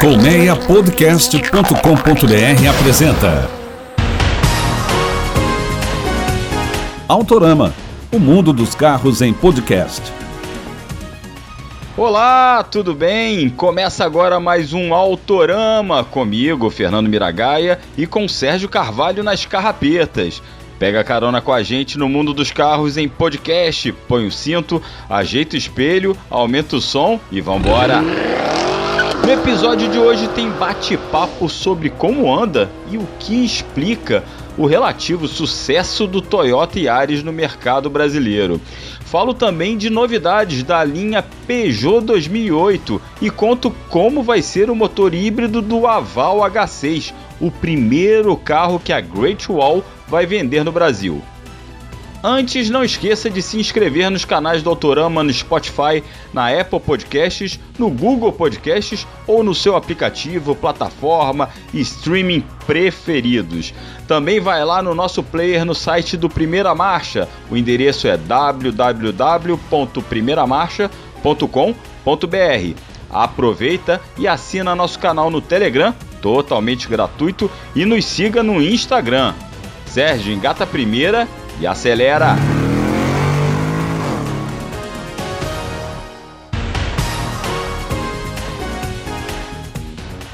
Colmeiapodcast.com.br apresenta Autorama, o mundo dos carros em podcast. Olá, tudo bem? Começa agora mais um Autorama comigo, Fernando Miragaia, e com Sérgio Carvalho nas carrapetas. Pega carona com a gente no mundo dos carros em podcast, põe o cinto, ajeita o espelho, aumenta o som e vambora! No episódio de hoje tem bate-papo sobre como anda e o que explica o relativo sucesso do Toyota Yaris no mercado brasileiro. Falo também de novidades da linha Peugeot 2008 e conto como vai ser o motor híbrido do Aval H6, o primeiro carro que a Great Wall vai vender no Brasil. Antes, não esqueça de se inscrever nos canais do Autorama no Spotify, na Apple Podcasts, no Google Podcasts ou no seu aplicativo, plataforma e streaming preferidos. Também vai lá no nosso player no site do Primeira Marcha. O endereço é www.primeiramarcha.com.br. Aproveita e assina nosso canal no Telegram, totalmente gratuito, e nos siga no Instagram. Sérgio, engata a primeira e acelera!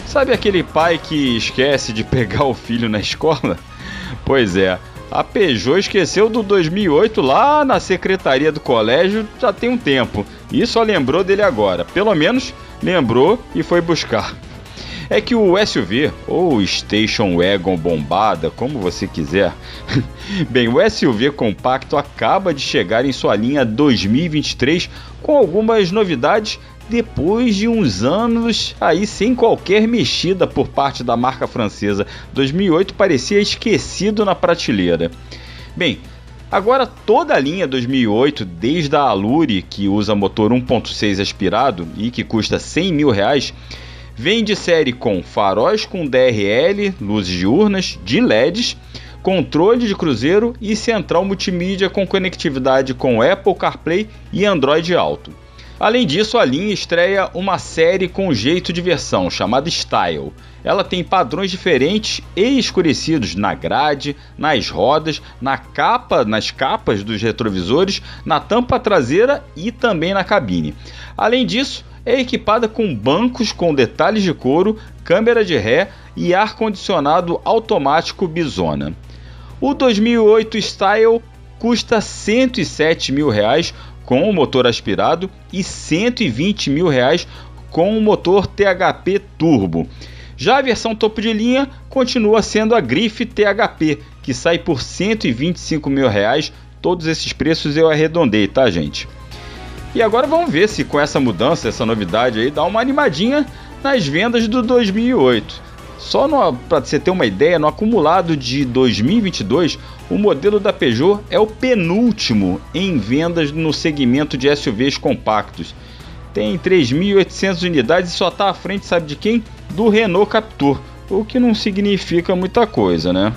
Sabe aquele pai que esquece de pegar o filho na escola? Pois é, a Peugeot esqueceu do 2008 lá na secretaria do colégio já tem um tempo e só lembrou dele agora. Pelo menos lembrou e foi buscar é que o SUV, ou Station Wagon bombada, como você quiser, bem, o SUV compacto acaba de chegar em sua linha 2023 com algumas novidades depois de uns anos aí sem qualquer mexida por parte da marca francesa. 2008 parecia esquecido na prateleira. Bem, Agora toda a linha 2008, desde a Allure, que usa motor 1.6 aspirado e que custa 100 mil reais, Vem de série com faróis com DRL, luzes diurnas, de LEDs, controle de cruzeiro e central multimídia com conectividade com Apple CarPlay e Android Auto. Além disso, a linha estreia uma série com jeito de versão chamada Style. Ela tem padrões diferentes e escurecidos na grade, nas rodas, na capa, nas capas dos retrovisores, na tampa traseira e também na cabine. Além disso, é equipada com bancos com detalhes de couro, câmera de ré e ar-condicionado automático Bisona. O 2008 Style custa 107 mil reais com o motor aspirado e 120 mil reais com o motor THP Turbo. Já a versão topo de linha continua sendo a Grife THP, que sai por 125 mil reais. Todos esses preços eu arredondei, tá, gente? E agora vamos ver se com essa mudança, essa novidade aí, dá uma animadinha nas vendas do 2008. Só para você ter uma ideia, no acumulado de 2022, o modelo da Peugeot é o penúltimo em vendas no segmento de SUVs compactos. Tem 3.800 unidades e só está à frente, sabe de quem? Do Renault Captur, o que não significa muita coisa, né?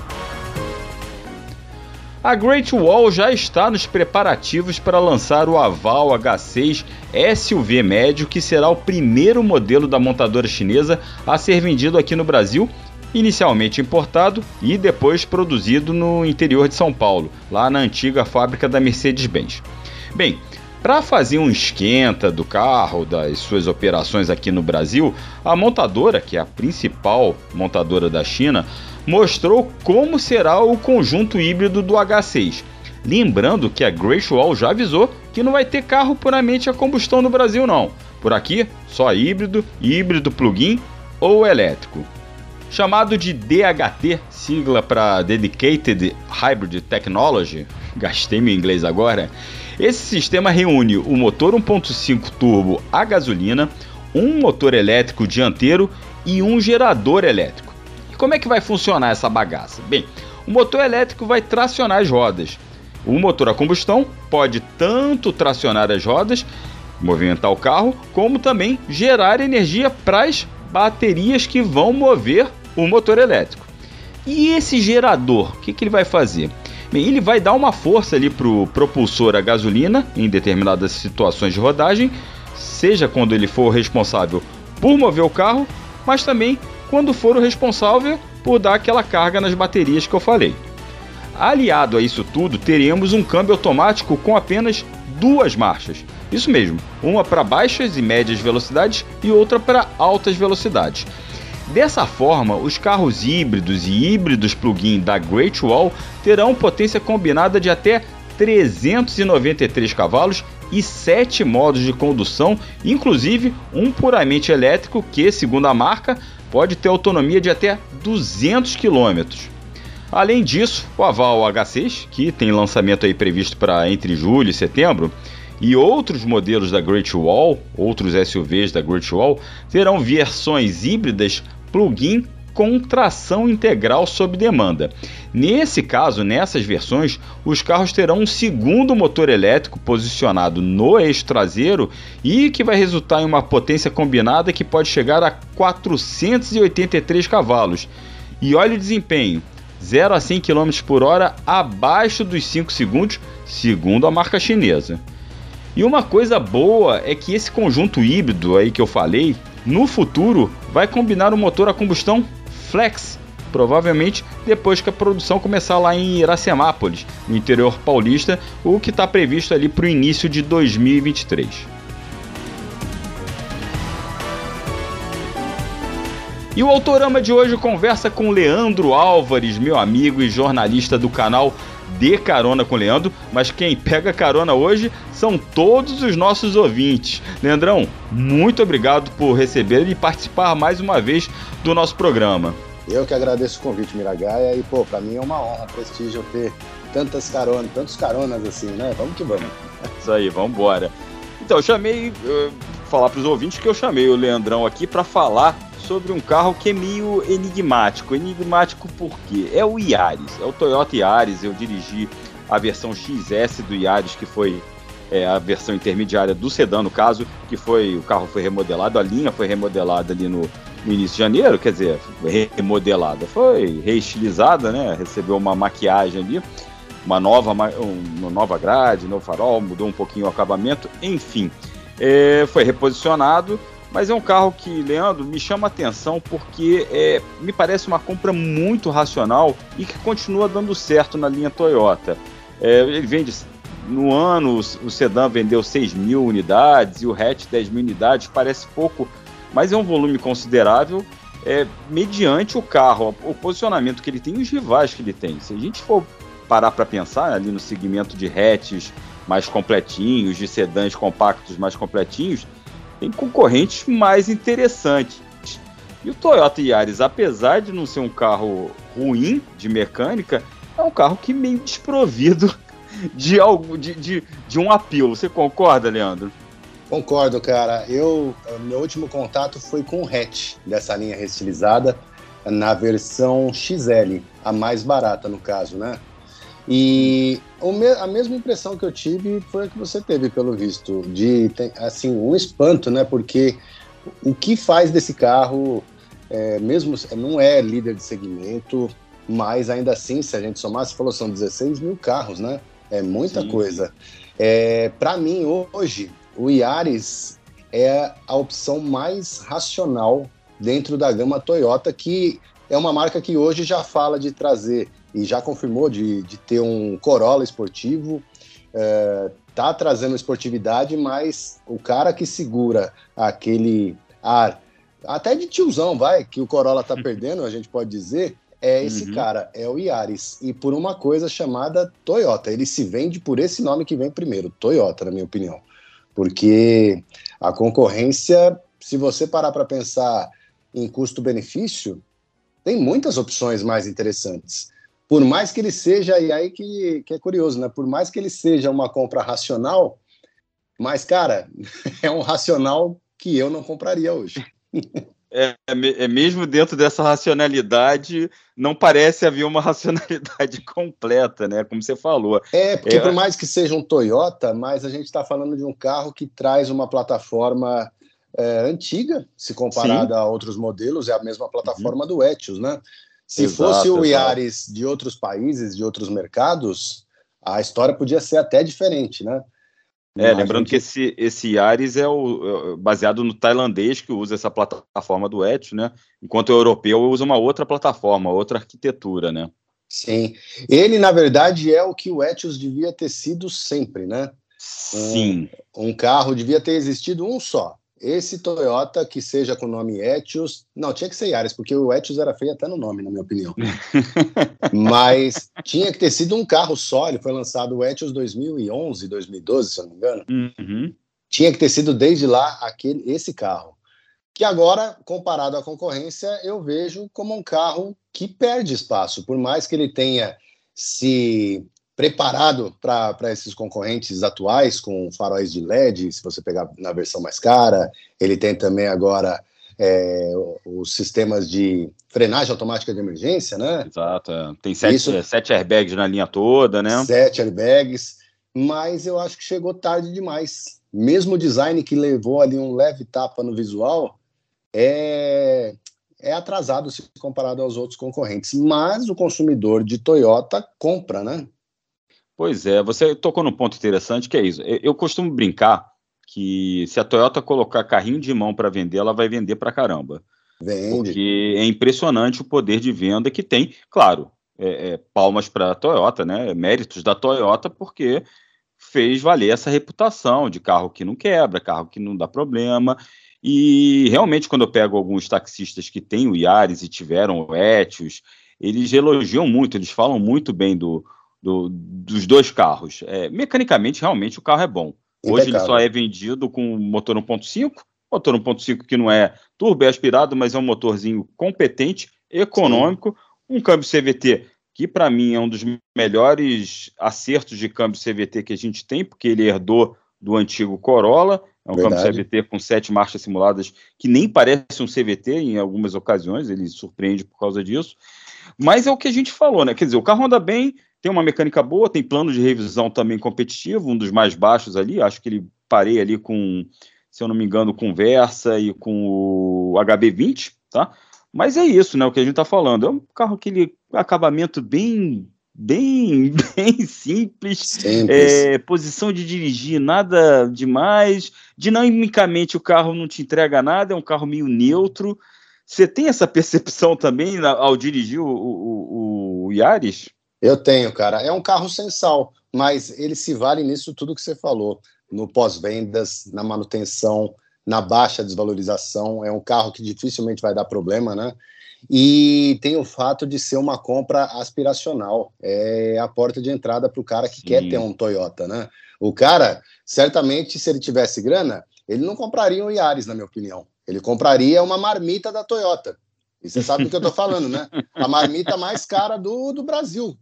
A Great Wall já está nos preparativos para lançar o Aval H6 SUV médio, que será o primeiro modelo da montadora chinesa a ser vendido aqui no Brasil, inicialmente importado e depois produzido no interior de São Paulo, lá na antiga fábrica da Mercedes-Benz. Bem, para fazer um esquenta do carro, das suas operações aqui no Brasil, a montadora, que é a principal montadora da China, mostrou como será o conjunto híbrido do H6. Lembrando que a Great Wall já avisou que não vai ter carro puramente a combustão no Brasil não. Por aqui, só híbrido, híbrido plug-in ou elétrico. Chamado de DHT, sigla para Dedicated Hybrid Technology, gastei meu inglês agora, esse sistema reúne o motor 1.5 turbo a gasolina, um motor elétrico dianteiro e um gerador elétrico como é que vai funcionar essa bagaça? Bem, o motor elétrico vai tracionar as rodas. O motor a combustão pode tanto tracionar as rodas, movimentar o carro, como também gerar energia para as baterias que vão mover o motor elétrico. E esse gerador, o que, que ele vai fazer? Bem, ele vai dar uma força ali para o propulsor a gasolina em determinadas situações de rodagem, seja quando ele for responsável por mover o carro mas também quando for o responsável por dar aquela carga nas baterias que eu falei. Aliado a isso tudo, teremos um câmbio automático com apenas duas marchas. Isso mesmo, uma para baixas e médias velocidades e outra para altas velocidades. Dessa forma, os carros híbridos e híbridos plug-in da Great Wall terão potência combinada de até 393 cavalos e 7 modos de condução, inclusive um puramente elétrico que, segundo a marca, pode ter autonomia de até 200 km. Além disso, o Aval H6, que tem lançamento aí previsto para entre julho e setembro, e outros modelos da Great Wall, outros SUVs da Great Wall, terão versões híbridas plug-in com tração integral sob demanda. Nesse caso, nessas versões, os carros terão um segundo motor elétrico posicionado no eixo traseiro e que vai resultar em uma potência combinada que pode chegar a 483 cavalos. E olha o desempenho: 0 a 100 km por hora abaixo dos 5 segundos, segundo a marca chinesa. E uma coisa boa é que esse conjunto híbrido aí que eu falei, no futuro vai combinar o motor a combustão flex, provavelmente depois que a produção começar lá em Iracemápolis, no interior paulista, o que está previsto ali para o início de 2023. E o Autorama de hoje conversa com Leandro Álvares, meu amigo e jornalista do canal de carona com o Leandro, mas quem pega carona hoje são todos os nossos ouvintes. Leandrão, muito obrigado por receber e participar mais uma vez do nosso programa. Eu que agradeço o convite, Miragaia, e pô, para mim é uma honra, prestígio ter tantas caronas, tantos caronas assim, né? Vamos que vamos. Isso aí, vamos embora. Então, eu chamei, uh, falar para os ouvintes que eu chamei o Leandrão aqui para falar sobre um carro que é meio enigmático. Enigmático por quê? É o Yaris, é o Toyota Yaris. Eu dirigi a versão XS do Yaris, que foi é, a versão intermediária do sedã, no caso, que foi o carro foi remodelado, a linha foi remodelada ali no, no início de janeiro, quer dizer, remodelada, foi reestilizada, né? Recebeu uma maquiagem ali, uma nova, uma nova grade, novo farol, mudou um pouquinho o acabamento, enfim, é, foi reposicionado mas é um carro que, Leandro, me chama atenção porque é, me parece uma compra muito racional e que continua dando certo na linha Toyota. É, ele vende no ano, o sedã vendeu 6 mil unidades e o hatch 10 mil unidades, parece pouco, mas é um volume considerável é, mediante o carro, o posicionamento que ele tem e os rivais que ele tem. Se a gente for parar para pensar ali no segmento de hatches mais completinhos, de sedãs compactos mais completinhos, tem concorrentes mais interessantes. E o Toyota Yaris, apesar de não ser um carro ruim de mecânica, é um carro que meio desprovido de algo de, de, de um apelo. Você concorda, Leandro? Concordo, cara. Eu meu último contato foi com o hatch dessa linha restilizada na versão XL, a mais barata no caso, né? E a mesma impressão que eu tive foi a que você teve, pelo visto, de assim um espanto, né? Porque o que faz desse carro, é, mesmo não é líder de segmento, mas ainda assim, se a gente somar, você falou são 16 mil carros, né? É muita Sim. coisa. É, Para mim, hoje, o Yaris é a opção mais racional dentro da gama Toyota, que é uma marca que hoje já fala de trazer e já confirmou de, de ter um Corolla esportivo, é, tá trazendo esportividade, mas o cara que segura aquele ar, até de tiozão, vai, que o Corolla tá perdendo, a gente pode dizer, é esse uhum. cara, é o Yaris, e por uma coisa chamada Toyota. Ele se vende por esse nome que vem primeiro, Toyota, na minha opinião. Porque a concorrência, se você parar para pensar em custo-benefício, tem muitas opções mais interessantes por mais que ele seja, e aí que, que é curioso, né? Por mais que ele seja uma compra racional, mas, cara, é um racional que eu não compraria hoje. É, é, mesmo dentro dessa racionalidade, não parece haver uma racionalidade completa, né? Como você falou. É, porque é... por mais que seja um Toyota, mas a gente está falando de um carro que traz uma plataforma é, antiga, se comparada Sim. a outros modelos, é a mesma plataforma uhum. do Etios, né? Se exato, fosse o Yaris de outros países, de outros mercados, a história podia ser até diferente, né? É, lembrando gente... que esse, esse Yaris é o, é baseado no tailandês que usa essa plataforma do Etios, né? Enquanto o europeu usa uma outra plataforma, outra arquitetura, né? Sim. Ele, na verdade, é o que o Etios devia ter sido sempre, né? Sim. Um, um carro devia ter existido um só. Esse Toyota que seja com o nome Etios, não, tinha que ser Yaris, porque o Etios era feio até no nome, na minha opinião. Mas tinha que ter sido um carro só, ele foi lançado o Etios 2011, 2012, se eu não me engano. Uhum. Tinha que ter sido desde lá aquele, esse carro. Que agora, comparado à concorrência, eu vejo como um carro que perde espaço, por mais que ele tenha se preparado para esses concorrentes atuais, com faróis de LED, se você pegar na versão mais cara. Ele tem também agora é, os sistemas de frenagem automática de emergência, né? Exato. É. Tem sete, Isso, sete airbags na linha toda, né? Sete airbags, mas eu acho que chegou tarde demais. Mesmo o design que levou ali um leve tapa no visual é, é atrasado se comparado aos outros concorrentes. Mas o consumidor de Toyota compra, né? Pois é, você tocou num ponto interessante que é isso. Eu, costumo brincar que se a Toyota colocar carrinho de mão para vender, ela vai vender para caramba. Vende. Porque é impressionante o poder de venda que tem. Claro, é, é, palmas para a Toyota, né? Méritos da Toyota, porque fez valer essa reputação de carro que não quebra, carro que não dá problema. E realmente, quando eu pego alguns taxistas que têm o Yaris e tiveram o Etios, eles elogiam muito, eles falam muito bem do, do, dos dois carros. É, mecanicamente, realmente, o carro é bom. Hoje ele só é vendido com motor 1.5, motor 1.5 que não é turbo é aspirado, mas é um motorzinho competente, econômico, Sim. um câmbio CVT que para mim é um dos melhores acertos de câmbio CVT que a gente tem, porque ele herdou do antigo Corolla, é um Verdade. câmbio CVT com sete marchas simuladas que nem parece um CVT em algumas ocasiões, ele surpreende por causa disso. Mas é o que a gente falou, né? Quer dizer, o carro anda bem, tem uma mecânica boa, tem plano de revisão também competitivo, um dos mais baixos ali. Acho que ele parei ali com, se eu não me engano, com Versa e com o HB20, tá? Mas é isso, né? O que a gente está falando. É um carro aquele acabamento bem bem, bem simples, simples. É, posição de dirigir nada demais, dinamicamente o carro não te entrega nada, é um carro meio neutro. Você tem essa percepção também ao dirigir o, o, o Yaris? Eu tenho, cara. É um carro sensal, mas ele se vale nisso tudo que você falou, no pós-vendas, na manutenção, na baixa desvalorização. É um carro que dificilmente vai dar problema, né? E tem o fato de ser uma compra aspiracional. É a porta de entrada para o cara que Sim. quer ter um Toyota, né? O cara, certamente, se ele tivesse grana, ele não compraria um Yaris, na minha opinião. Ele compraria uma marmita da Toyota. E você sabe do que eu estou falando, né? A marmita mais cara do, do Brasil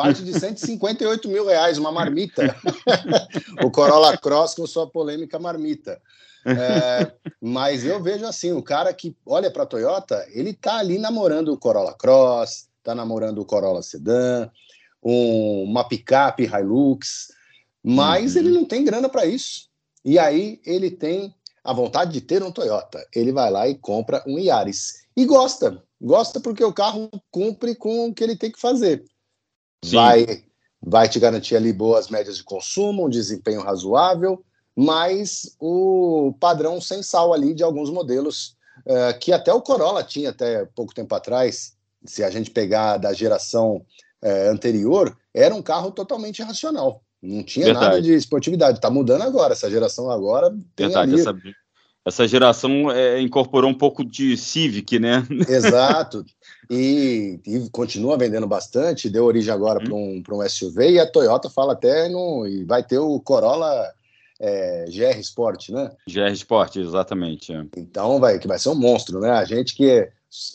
parte de 158 mil reais, uma marmita. o Corolla Cross com sua polêmica marmita. É, mas eu vejo assim, o cara que olha para a Toyota, ele tá ali namorando o Corolla Cross, tá namorando o Corolla Sedan, um, uma picape Hilux, mas uhum. ele não tem grana para isso. E aí ele tem a vontade de ter um Toyota. Ele vai lá e compra um Yaris. E gosta. Gosta porque o carro cumpre com o que ele tem que fazer vai, vai te garantir ali boas médias de consumo, um desempenho razoável, mas o padrão sensal ali de alguns modelos uh, que até o Corolla tinha até pouco tempo atrás, se a gente pegar da geração uh, anterior, era um carro totalmente racional. Não tinha Verdade. nada de esportividade. Está mudando agora. Essa geração agora tem Verdade, ali... essa, essa geração é, incorporou um pouco de Civic, né? Exato. E, e continua vendendo bastante, deu origem agora uhum. para um, um SUV, e a Toyota fala até no. E vai ter o Corolla é, GR Sport, né? GR Sport, exatamente. É. Então vai, que vai ser um monstro, né? A gente que.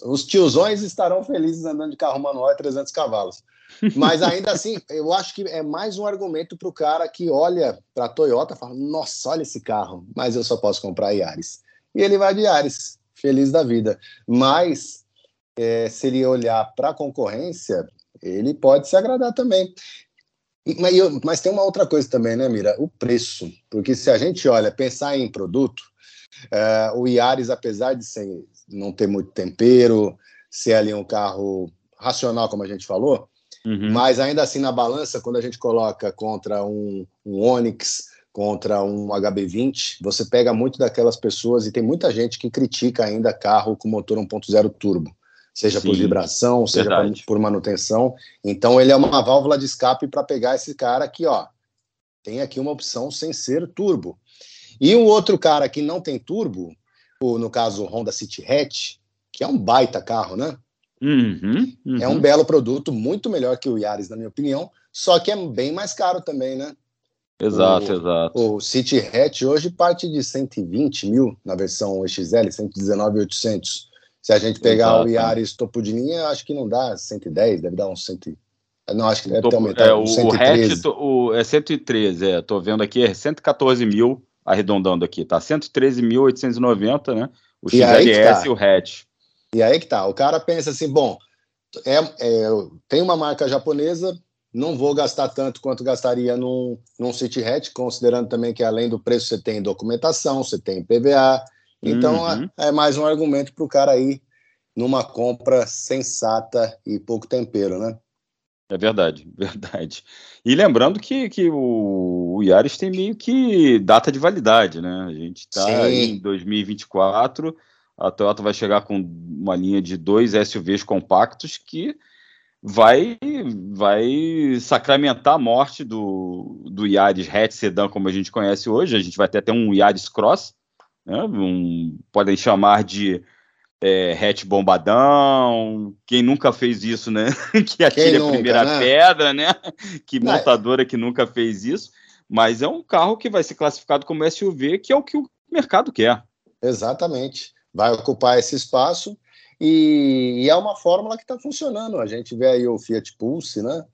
Os tiozões estarão felizes andando de carro manual e 300 cavalos. Mas ainda assim, eu acho que é mais um argumento para o cara que olha para a Toyota e fala: Nossa, olha esse carro, mas eu só posso comprar Yaris. E ele vai de Yaris, feliz da vida. Mas é, se ele olhar para a concorrência, ele pode se agradar também. Mas, mas, tem uma outra coisa também, né, Mira? O preço. Porque se a gente olha, pensar em produto, é, o Yaris, apesar de não ter muito tempero, ser ali um carro racional, como a gente falou, uhum. mas ainda assim na balança, quando a gente coloca contra um, um Onix, contra um HB20, você pega muito daquelas pessoas e tem muita gente que critica ainda carro com motor 1.0 turbo, seja Sim, por vibração, seja por manutenção. Então ele é uma válvula de escape para pegar esse cara aqui, ó. Tem aqui uma opção sem ser turbo. E um outro cara que não tem turbo, no caso o Honda City Hatch, que é um baita carro, né? Uhum, uhum. É um belo produto, muito melhor que o Yaris, na minha opinião, só que é bem mais caro também, né? Exato, o, exato. O City Hatch hoje parte de 120 mil na versão XL, 119,800. Se a gente pegar exato, o Yaris topo de linha, acho que não dá 110, deve dar uns 100. Não, acho que deve ter aumentado. É, o, 113. o hatch o, é 113, é. Tô vendo aqui, é 114 mil, arredondando aqui, tá? 113.890, né? O XLS tá. e o hatch. E aí que tá. O cara pensa assim, bom, é, é, tem uma marca japonesa, não vou gastar tanto quanto gastaria num, num City Hatch, considerando também que além do preço você tem documentação, você tem PVA. Então uhum. é, é, mais um argumento para o cara ir numa compra sensata e pouco tempero, né? É verdade, verdade. E lembrando que, que o, o Yaris tem meio que data de validade, né? A gente está em 2024, a Toyota vai chegar com uma linha de dois SUVs compactos que vai vai sacramentar a morte do, do Yaris hatch sedan como a gente conhece hoje. A gente vai ter até um Yaris Cross, né? um, podem chamar de é, hatch bombadão. Quem nunca fez isso, né? que atire a primeira né? pedra, né? Que montadora que nunca fez isso. Mas é um carro que vai ser classificado como SUV, que é o que o mercado quer. Exatamente. Vai ocupar esse espaço e, e é uma fórmula que está funcionando. A gente vê aí o Fiat Pulse, né?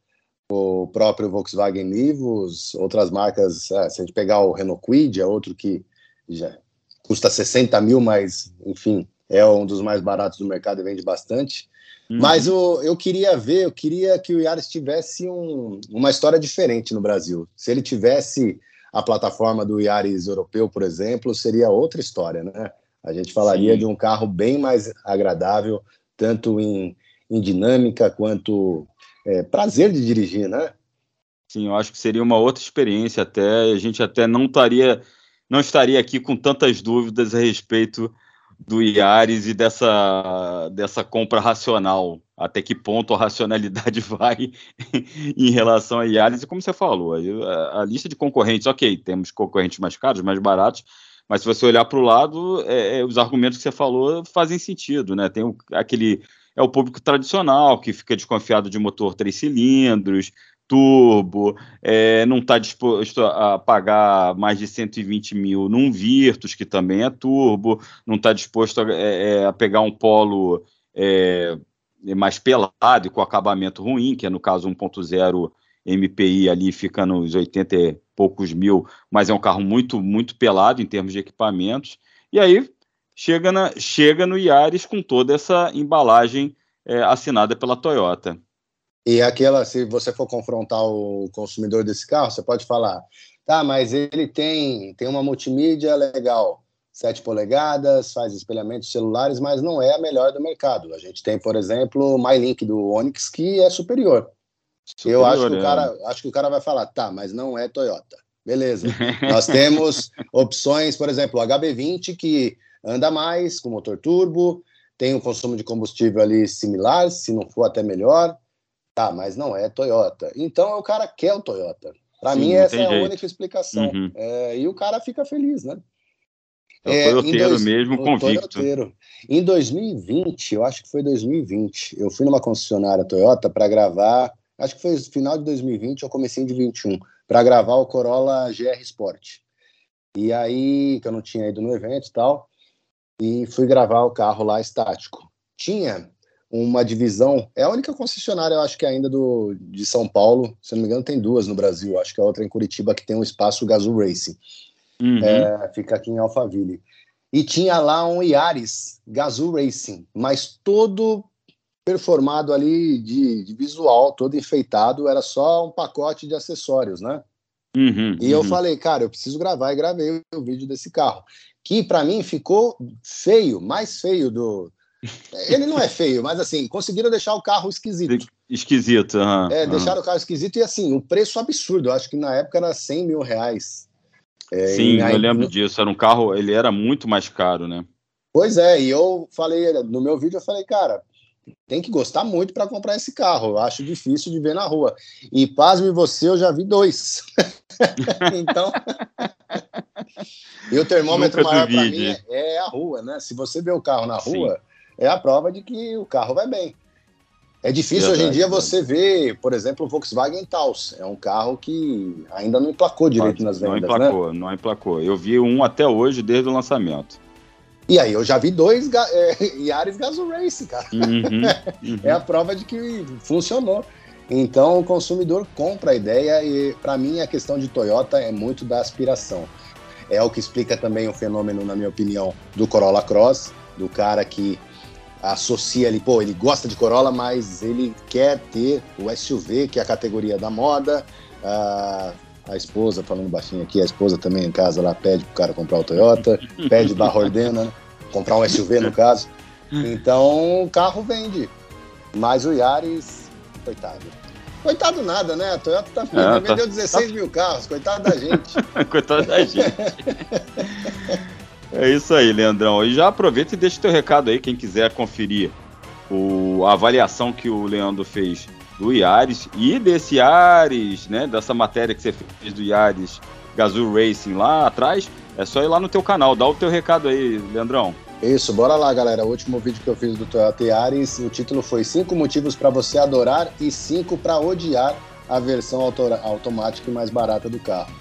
o próprio Volkswagen Nivus, outras marcas, é, se a gente pegar o Renault Kwid, é outro que já custa 60 mil, mas, enfim, é um dos mais baratos do mercado e vende bastante. Uhum. Mas o, eu queria ver, eu queria que o Yaris tivesse um, uma história diferente no Brasil. Se ele tivesse a plataforma do Yaris europeu, por exemplo, seria outra história, né? A gente falaria Sim. de um carro bem mais agradável, tanto em, em dinâmica quanto é, prazer de dirigir, né? Sim, eu acho que seria uma outra experiência até. A gente até não estaria, não estaria aqui com tantas dúvidas a respeito do Iares e dessa, dessa compra racional. Até que ponto a racionalidade vai em relação a Iares? E como você falou, a, a lista de concorrentes, ok, temos concorrentes mais caros, mais baratos, mas se você olhar para o lado, é, é, os argumentos que você falou fazem sentido, né? Tem o, aquele. É o público tradicional que fica desconfiado de motor três cilindros, turbo, é, não está disposto a pagar mais de 120 mil num Virtus, que também é turbo, não está disposto a, é, é, a, pegar um polo é, mais pelado e com acabamento ruim, que é no caso 1.0 MPI ali fica nos 80 e poucos mil, mas é um carro muito, muito pelado em termos de equipamentos. E aí chega, na, chega no Yaris com toda essa embalagem é, assinada pela Toyota. E aquela, se você for confrontar o consumidor desse carro, você pode falar, tá, mas ele tem, tem uma multimídia legal, 7 polegadas, faz espelhamentos celulares, mas não é a melhor do mercado. A gente tem, por exemplo, o MyLink do Onix, que é superior. Superior, eu acho que, o é. cara, acho que o cara vai falar, tá, mas não é Toyota. Beleza. Nós temos opções, por exemplo, o HB20, que anda mais, com motor turbo, tem um consumo de combustível ali similar, se não for até melhor. Tá, mas não é Toyota. Então o cara quer o Toyota. Para mim, essa é a jeito. única explicação. Uhum. É, e o cara fica feliz, né? É o Toyoteiro dois, mesmo, o convicto. Toyoteiro. Em 2020, eu acho que foi 2020, eu fui numa concessionária Toyota para gravar acho que foi final de 2020 ou comecinho de 21, para gravar o Corolla GR Sport. E aí, que eu não tinha ido no evento e tal, e fui gravar o carro lá estático. Tinha uma divisão, é a única concessionária, eu acho que ainda do, de São Paulo, se não me engano, tem duas no Brasil, acho que a outra é em Curitiba, que tem um espaço Gazoo Racing. Uhum. É, fica aqui em Alphaville. E tinha lá um Yaris Gazoo Racing, mas todo performado ali de, de, visual, todo enfeitado, era só um pacote de acessórios, né? Uhum, e eu uhum. falei, cara, eu preciso gravar e gravei o vídeo desse carro, que para mim ficou feio, mais feio do. Ele não é feio, mas assim, conseguiram deixar o carro esquisito. Esquisito, uhum, É, deixaram o carro esquisito e assim, o preço absurdo, eu acho que na época era 100 mil reais. É, Sim, eu lembro disso. Era um carro, ele era muito mais caro, né? Pois é, e eu falei, no meu vídeo eu falei, cara, tem que gostar muito para comprar esse carro. Eu acho difícil de ver na rua. E pasme você, eu já vi dois. então. e o termômetro Nunca maior para mim é, é, a rua, né? Se você vê o carro na rua, Sim. é a prova de que o carro vai bem. É difícil Verdade, hoje em dia você ver, por exemplo, o Volkswagen Taos. É um carro que ainda não emplacou direito nas vendas. Não emplacou, né? não emplacou. Eu vi um até hoje, desde o lançamento. E aí eu já vi dois é, Yaris Gazoo Race, cara. Uhum, uhum. é a prova de que funcionou. Então o consumidor compra a ideia e para mim a questão de Toyota é muito da aspiração. É o que explica também o fenômeno, na minha opinião, do Corolla Cross, do cara que associa ali, pô, ele gosta de Corolla, mas ele quer ter o SUV, que é a categoria da moda. Uh, a esposa, falando baixinho aqui, a esposa também em casa lá pede pro cara comprar o Toyota, pede barra ordena, né? Comprar um SUV no caso. Então o carro vende. Mas o Yaris, coitado. Coitado nada, né? A Toyota tá, é, vendeu tá, 16 tá... mil carros, coitado da gente. coitado da gente. é isso aí, Leandrão. E já aproveita e deixa o teu recado aí, quem quiser conferir o, a avaliação que o Leandro fez do Yaris e desse Yaris, né? Dessa matéria que você fez do Yaris Gazoo Racing lá atrás, é só ir lá no teu canal, dá o teu recado aí, Leandrão. Isso, bora lá, galera. O último vídeo que eu fiz do Toyota Yaris, o título foi cinco motivos para você adorar e cinco para odiar a versão automática e mais barata do carro.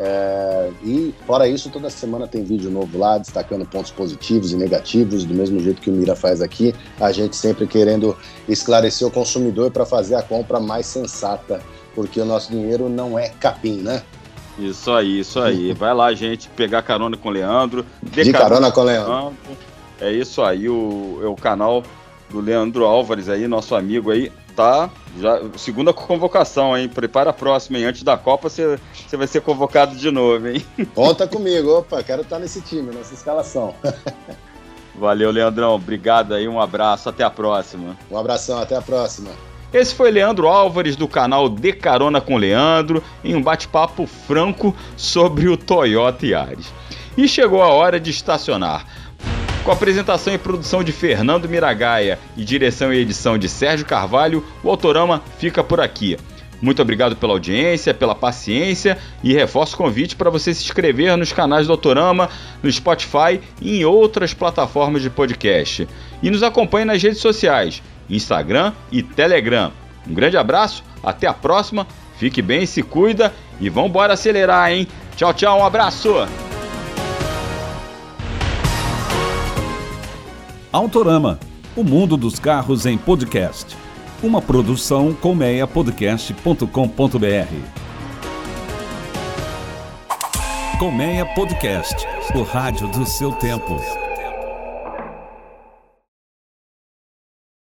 É, e fora isso, toda semana tem vídeo novo lá, destacando pontos positivos e negativos, do mesmo jeito que o Mira faz aqui. A gente sempre querendo esclarecer o consumidor para fazer a compra mais sensata, porque o nosso dinheiro não é capim, né? Isso aí, isso aí. Vai lá, gente, pegar carona com o Leandro. De carona, carona com o Leandro. É isso aí, o, é o canal do Leandro Álvares aí, nosso amigo aí tá. Já, segunda convocação, hein? Prepara a próxima, hein? Antes da Copa você vai ser convocado de novo, hein? Conta comigo, opa, quero estar nesse time, nessa escalação. Valeu, Leandrão. Obrigado aí, um abraço, até a próxima. Um abração, até a próxima. Esse foi Leandro Álvares do canal De Carona com Leandro, em um bate-papo franco sobre o Toyota Yaris. E chegou a hora de estacionar. Com apresentação e produção de Fernando Miragaia e direção e edição de Sérgio Carvalho, o Autorama fica por aqui. Muito obrigado pela audiência, pela paciência e reforço o convite para você se inscrever nos canais do Autorama, no Spotify e em outras plataformas de podcast. E nos acompanhe nas redes sociais, Instagram e Telegram. Um grande abraço, até a próxima, fique bem, se cuida e vamos embora acelerar, hein? Tchau, tchau, um abraço! Autorama, o mundo dos carros em podcast. Uma produção colmeiapodcast.com.br. Colmeia Podcast, o rádio do seu tempo.